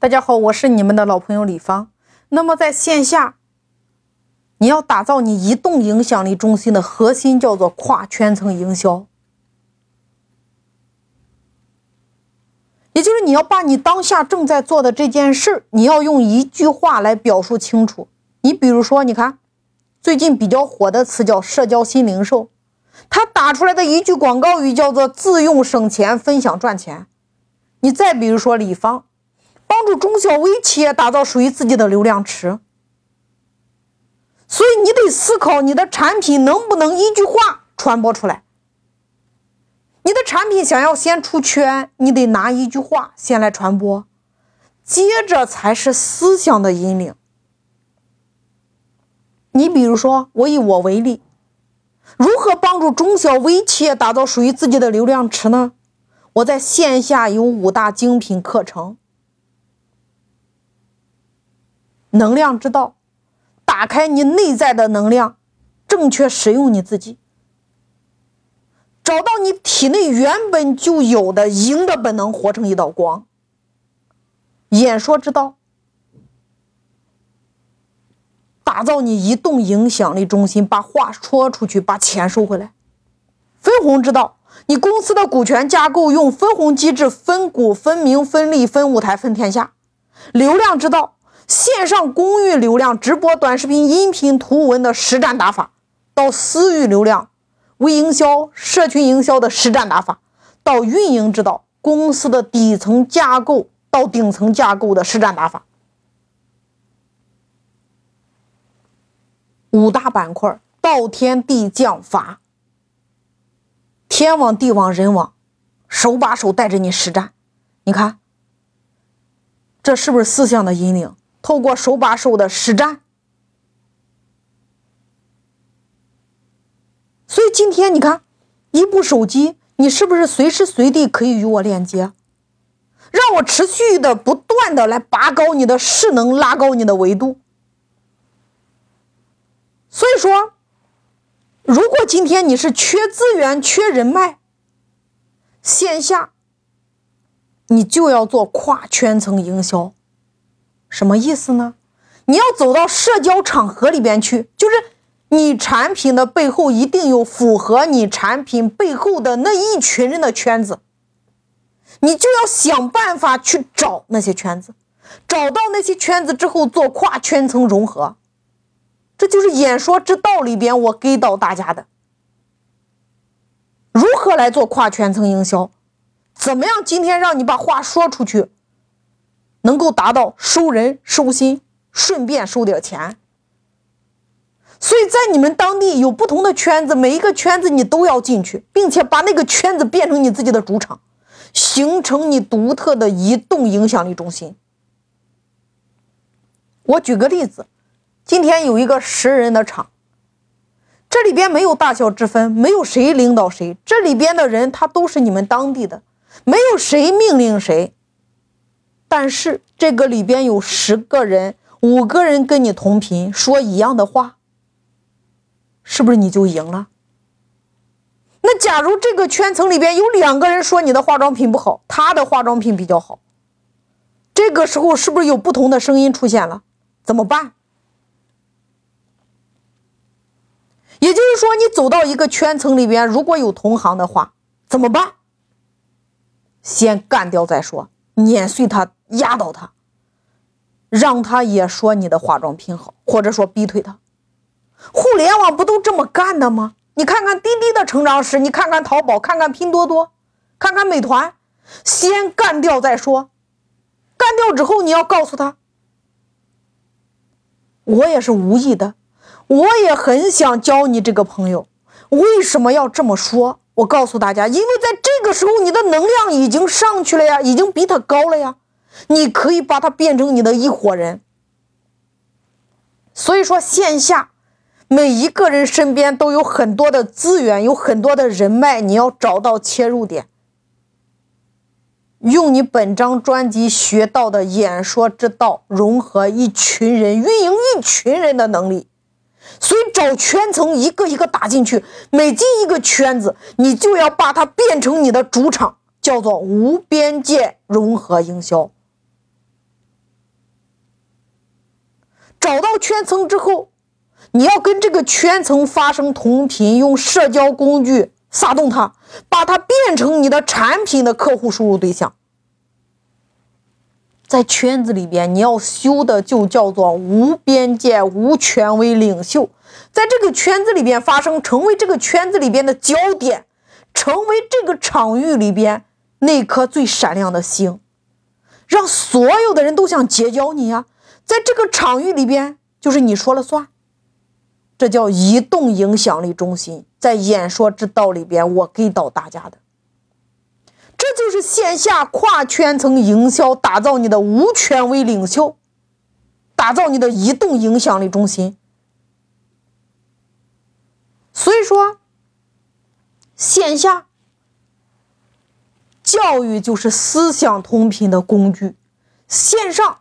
大家好，我是你们的老朋友李芳。那么在线下，你要打造你移动影响力中心的核心叫做跨圈层营销，也就是你要把你当下正在做的这件事你要用一句话来表述清楚。你比如说，你看最近比较火的词叫社交新零售，它打出来的一句广告语叫做自用省钱，分享赚钱。你再比如说李芳。帮助中小微企业打造属于自己的流量池，所以你得思考你的产品能不能一句话传播出来。你的产品想要先出圈，你得拿一句话先来传播，接着才是思想的引领。你比如说，我以我为例，如何帮助中小微企业打造属于自己的流量池呢？我在线下有五大精品课程。能量之道，打开你内在的能量，正确使用你自己，找到你体内原本就有的赢的本能，活成一道光。演说之道，打造你移动影响力中心，把话说出去，把钱收回来。分红之道，你公司的股权架构用分红机制，分股、分名、分利、分舞台、分天下。流量之道。线上公域流量、直播、短视频、音频、图文的实战打法，到私域流量、微营销、社群营销的实战打法，到运营之道、公司的底层架构到顶层架构的实战打法，五大板块：道天地将法，天网、地网、人网，手把手带着你实战。你看，这是不是思想的引领？透过手把手的实战，所以今天你看，一部手机，你是不是随时随地可以与我链接，让我持续的、不断的来拔高你的势能，拉高你的维度。所以说，如果今天你是缺资源、缺人脉，线下，你就要做跨圈层营销。什么意思呢？你要走到社交场合里边去，就是你产品的背后一定有符合你产品背后的那一群人的圈子，你就要想办法去找那些圈子，找到那些圈子之后做跨圈层融合，这就是演说之道里边我给到大家的，如何来做跨圈层营销，怎么样今天让你把话说出去。能够达到收人收心，顺便收点钱。所以在你们当地有不同的圈子，每一个圈子你都要进去，并且把那个圈子变成你自己的主场，形成你独特的移动影响力中心。我举个例子，今天有一个十人的场，这里边没有大小之分，没有谁领导谁，这里边的人他都是你们当地的，没有谁命令谁。但是这个里边有十个人，五个人跟你同频，说一样的话，是不是你就赢了？那假如这个圈层里边有两个人说你的化妆品不好，他的化妆品比较好，这个时候是不是有不同的声音出现了？怎么办？也就是说，你走到一个圈层里边，如果有同行的话，怎么办？先干掉再说，碾碎他。压倒他，让他也说你的化妆品好，或者说逼退他。互联网不都这么干的吗？你看看滴滴的成长史，你看看淘宝，看看拼多多，看看美团，先干掉再说。干掉之后，你要告诉他，我也是无意的，我也很想交你这个朋友。为什么要这么说？我告诉大家，因为在这个时候，你的能量已经上去了呀，已经比他高了呀。你可以把他变成你的一伙人，所以说线下每一个人身边都有很多的资源，有很多的人脉，你要找到切入点，用你本张专辑学到的演说之道，融合一群人，运营一群人的能力，所以找圈层一个一个打进去，每进一个圈子，你就要把它变成你的主场，叫做无边界融合营销。找到圈层之后，你要跟这个圈层发生同频，用社交工具撒动它，把它变成你的产品的客户输入对象。在圈子里边，你要修的就叫做无边界、无权威领袖，在这个圈子里边发生，成为这个圈子里边的焦点，成为这个场域里边那颗最闪亮的星，让所有的人都想结交你呀。在这个场域里边，就是你说了算，这叫移动影响力中心。在演说之道里边，我给到大家的。这就是线下跨圈层营销，打造你的无权威领袖，打造你的移动影响力中心。所以说，线下教育就是思想同频的工具，线上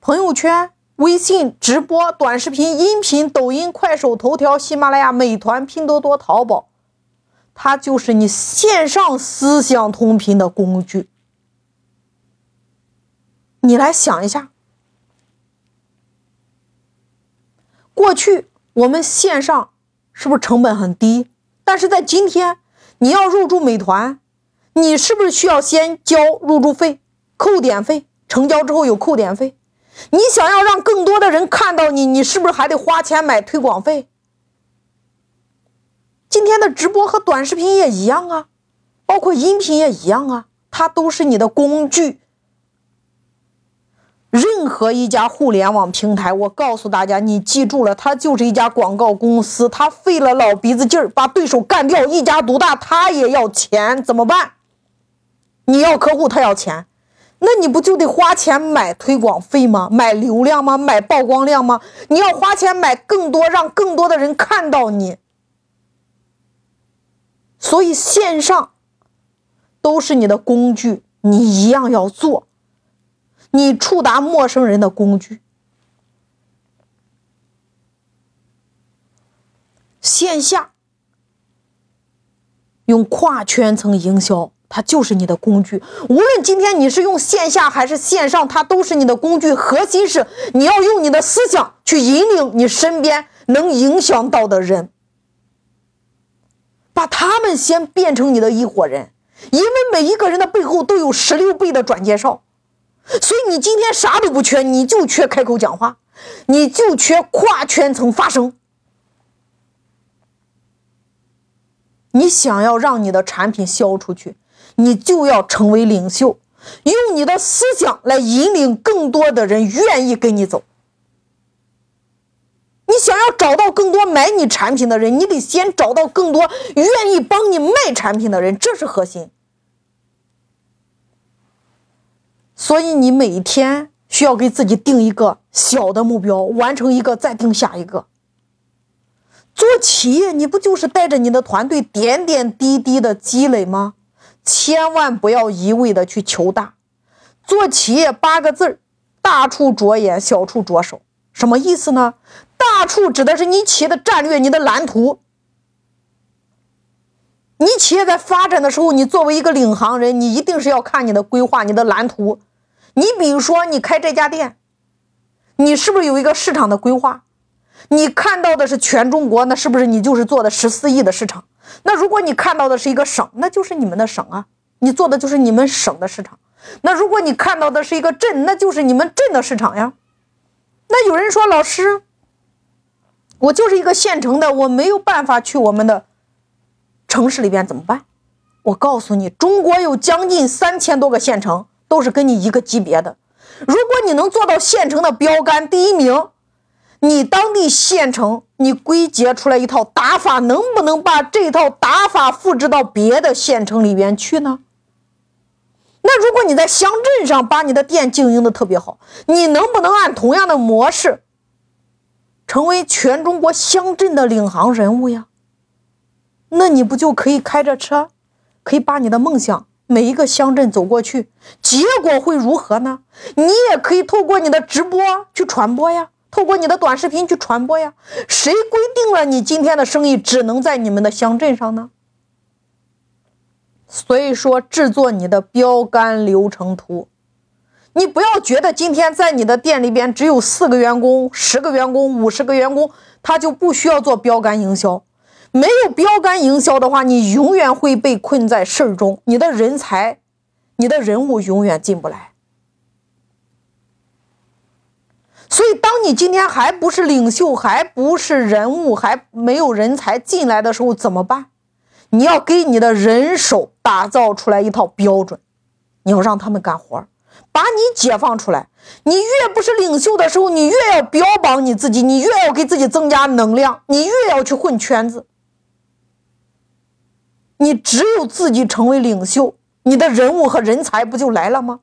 朋友圈、微信直播、短视频、音频、抖音、快手、头条、喜马拉雅、美团、拼多多、淘宝。它就是你线上思想同频的工具。你来想一下，过去我们线上是不是成本很低？但是在今天，你要入驻美团，你是不是需要先交入驻费、扣点费？成交之后有扣点费。你想要让更多的人看到你，你是不是还得花钱买推广费？今天的直播和短视频也一样啊，包括音频也一样啊，它都是你的工具。任何一家互联网平台，我告诉大家，你记住了，它就是一家广告公司，它费了老鼻子劲儿把对手干掉，一家独大，它也要钱，怎么办？你要客户，他要钱，那你不就得花钱买推广费吗？买流量吗？买曝光量吗？你要花钱买更多，让更多的人看到你。所以线上都是你的工具，你一样要做，你触达陌生人的工具。线下用跨圈层营销，它就是你的工具。无论今天你是用线下还是线上，它都是你的工具。核心是你要用你的思想去引领你身边能影响到的人。把他们先变成你的一伙人，因为每一个人的背后都有十六倍的转介绍，所以你今天啥都不缺，你就缺开口讲话，你就缺跨圈层发声。你想要让你的产品销出去，你就要成为领袖，用你的思想来引领更多的人愿意跟你走。你想要找到更多买你产品的人，你得先找到更多愿意帮你卖产品的人，这是核心。所以你每天需要给自己定一个小的目标，完成一个再定下一个。做企业，你不就是带着你的团队点点滴滴的积累吗？千万不要一味的去求大。做企业八个字：大处着眼，小处着手。什么意思呢？大处指的是你企业的战略、你的蓝图。你企业在发展的时候，你作为一个领航人，你一定是要看你的规划、你的蓝图。你比如说，你开这家店，你是不是有一个市场的规划？你看到的是全中国，那是不是你就是做的十四亿的市场？那如果你看到的是一个省，那就是你们的省啊，你做的就是你们省的市场。那如果你看到的是一个镇，那就是你们镇的市场呀。那有人说，老师。我就是一个县城的，我没有办法去我们的城市里边怎么办？我告诉你，中国有将近三千多个县城，都是跟你一个级别的。如果你能做到县城的标杆第一名，你当地县城你归结出来一套打法，能不能把这套打法复制到别的县城里边去呢？那如果你在乡镇上把你的店经营的特别好，你能不能按同样的模式？成为全中国乡镇的领航人物呀，那你不就可以开着车，可以把你的梦想每一个乡镇走过去？结果会如何呢？你也可以透过你的直播去传播呀，透过你的短视频去传播呀。谁规定了你今天的生意只能在你们的乡镇上呢？所以说，制作你的标杆流程图，你不要觉得今天在你的店里边只有四个员工、十个员工、五十个员工，他就不需要做标杆营销。没有标杆营销的话，你永远会被困在事儿中，你的人才、你的人物永远进不来。所以，当你今天还不是领袖，还不是人物，还没有人才进来的时候，怎么办？你要给你的人手打造出来一套标准，你要让他们干活，把你解放出来。你越不是领袖的时候，你越要标榜你自己，你越要给自己增加能量，你越要去混圈子。你只有自己成为领袖，你的人物和人才不就来了吗？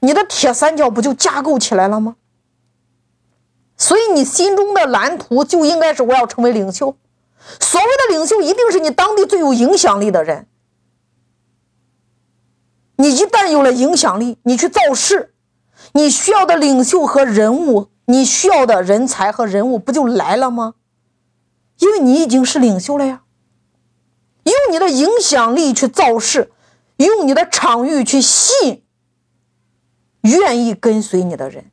你的铁三角不就架构起来了吗？所以，你心中的蓝图就应该是我要成为领袖。所谓的领袖，一定是你当地最有影响力的人。你一旦有了影响力，你去造势，你需要的领袖和人物，你需要的人才和人物不就来了吗？因为你已经是领袖了呀。用你的影响力去造势，用你的场域去吸引愿意跟随你的人。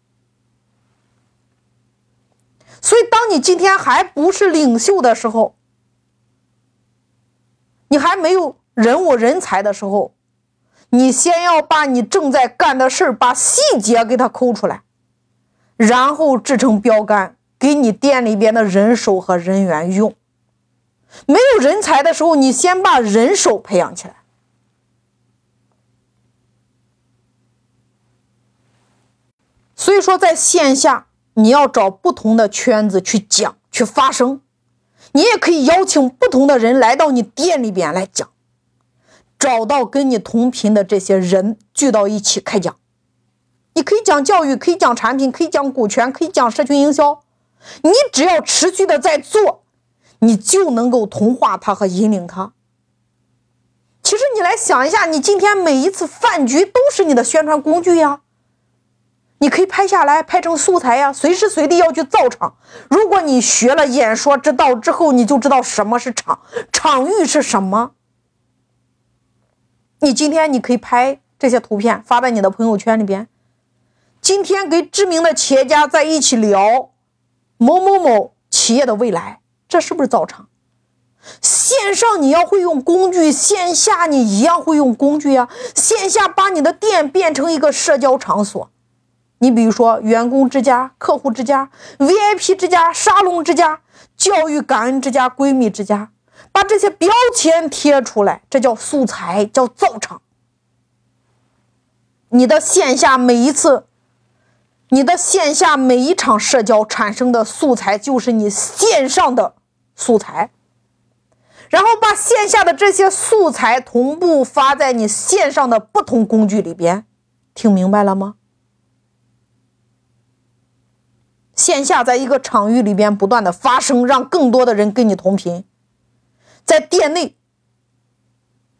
所以，当你今天还不是领袖的时候，你还没有人物人才的时候，你先要把你正在干的事，把细节给它抠出来，然后制成标杆，给你店里边的人手和人员用。没有人才的时候，你先把人手培养起来。所以说，在线下。你要找不同的圈子去讲、去发声，你也可以邀请不同的人来到你店里边来讲，找到跟你同频的这些人聚到一起开讲。你可以讲教育，可以讲产品，可以讲股权，可以讲社群营销。你只要持续的在做，你就能够同化他和引领他。其实你来想一下，你今天每一次饭局都是你的宣传工具呀。你可以拍下来，拍成素材呀。随时随地要去造场。如果你学了演说之道之后，你就知道什么是场，场域是什么。你今天你可以拍这些图片发在你的朋友圈里边。今天跟知名的企业家在一起聊某某某企业的未来，这是不是造场？线上你要会用工具，线下你一样会用工具呀。线下把你的店变成一个社交场所。你比如说，员工之家、客户之家、VIP 之家、沙龙之家、教育感恩之家、闺蜜之家，把这些标签贴出来，这叫素材，叫造场。你的线下每一次，你的线下每一场社交产生的素材，就是你线上的素材，然后把线下的这些素材同步发在你线上的不同工具里边，听明白了吗？线下在一个场域里边不断的发生，让更多的人跟你同频。在店内，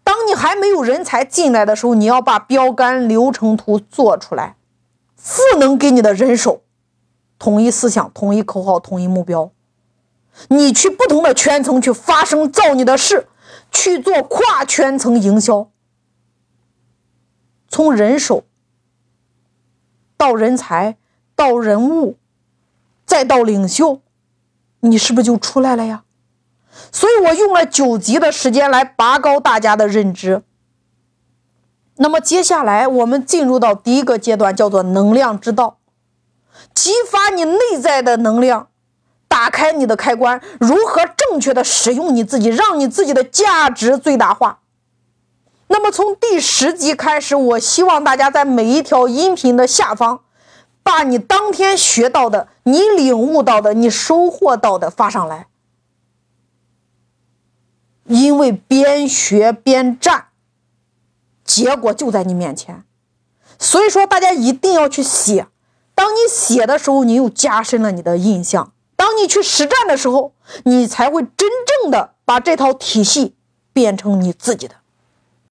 当你还没有人才进来的时候，你要把标杆流程图做出来，赋能给你的人手，统一思想、统一口号、统一目标。你去不同的圈层去发声，造你的势，去做跨圈层营销，从人手到人才到人物。再到领袖，你是不是就出来了呀？所以我用了九集的时间来拔高大家的认知。那么接下来我们进入到第一个阶段，叫做能量之道，激发你内在的能量，打开你的开关，如何正确的使用你自己，让你自己的价值最大化。那么从第十集开始，我希望大家在每一条音频的下方。把你当天学到的、你领悟到的、你收获到的发上来，因为边学边战，结果就在你面前。所以说，大家一定要去写。当你写的时候，你又加深了你的印象；当你去实战的时候，你才会真正的把这套体系变成你自己的。